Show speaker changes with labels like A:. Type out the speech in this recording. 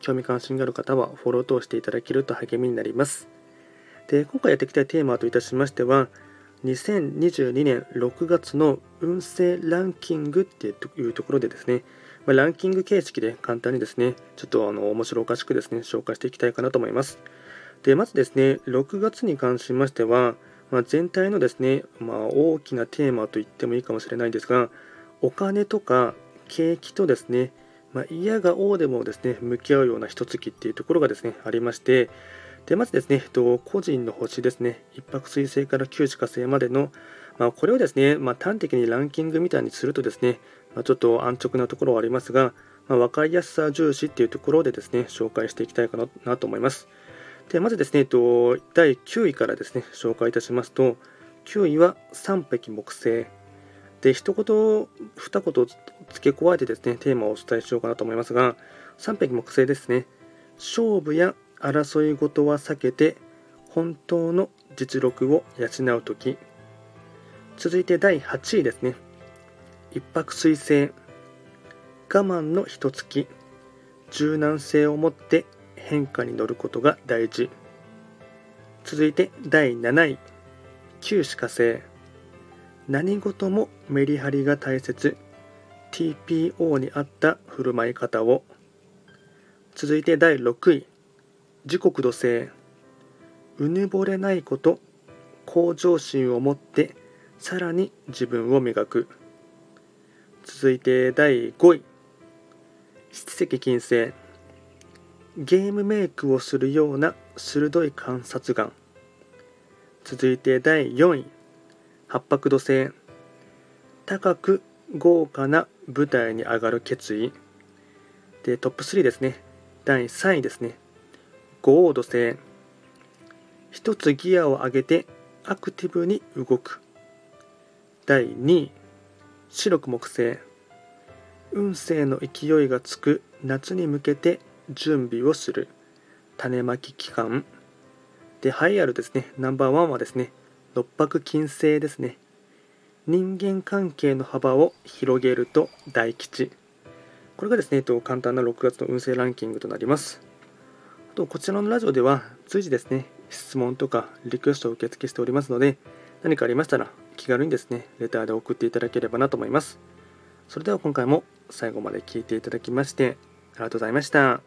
A: 興味関心がある方はフォローを通していただけると励みになります。で今回やっていきたいテーマといたしましては2022年6月の運勢ランキングっていうところでですね、ま、ランキング形式で簡単にですねちょっとあの面白おかしくですね紹介していきたいかなと思います。でまずですね6月に関しましては、まあ、全体のですね、まあ、大きなテーマと言ってもいいかもしれないんですがお金とか景気とですねまあ、嫌が王でもですね向き合うような一月っていうところがですねありましてでまずですね、えっと個人の星ですね一泊水星から九死火星までの、まあ、これをですね、まあ、端的にランキングみたいにするとですね、まあ、ちょっと安直なところはありますが、まあ、分かりやすさ重視っていうところでですね紹介していきたいかなと思います。でまずですね、えっと第9位からですね紹介いたしますと9位は三匹木星。で一言二言付け加えてですねテーマをお伝えしようかなと思いますが3匹木星ですね。勝負や争い事は避けて本当の実力を養う時。続いて第8位ですね。一泊水星。我慢の一月。柔軟性を持って変化に乗ることが大事。続いて第7位。旧歯科星。何事もメリハリが大切。TPO に合った振る舞い方を。続いて第6位。時刻土星。うぬぼれないこと。向上心を持って。さらに自分を磨く。続いて第5位。七石金星。ゲームメイクをするような鋭い観察眼。続いて第4位。八白土星高く豪華な舞台に上がる決意。でトップ3ですね。第3位ですね。五黄土星。一つギアを上げてアクティブに動く。第2位。白く木星。運勢の勢いがつく。夏に向けて準備をする。種まき期間。で栄えあるですね。ナンバーワンはですね。六白金星ですね。人間関係の幅を広げると大吉。これがですねと簡単な6月の運勢ランキングとなります。あとこちらのラジオでは随時ですね質問とかリクエストを受付しておりますので何かありましたら気軽にですねレターで送っていただければなと思います。それでは今回も最後まで聴いていただきましてありがとうございました。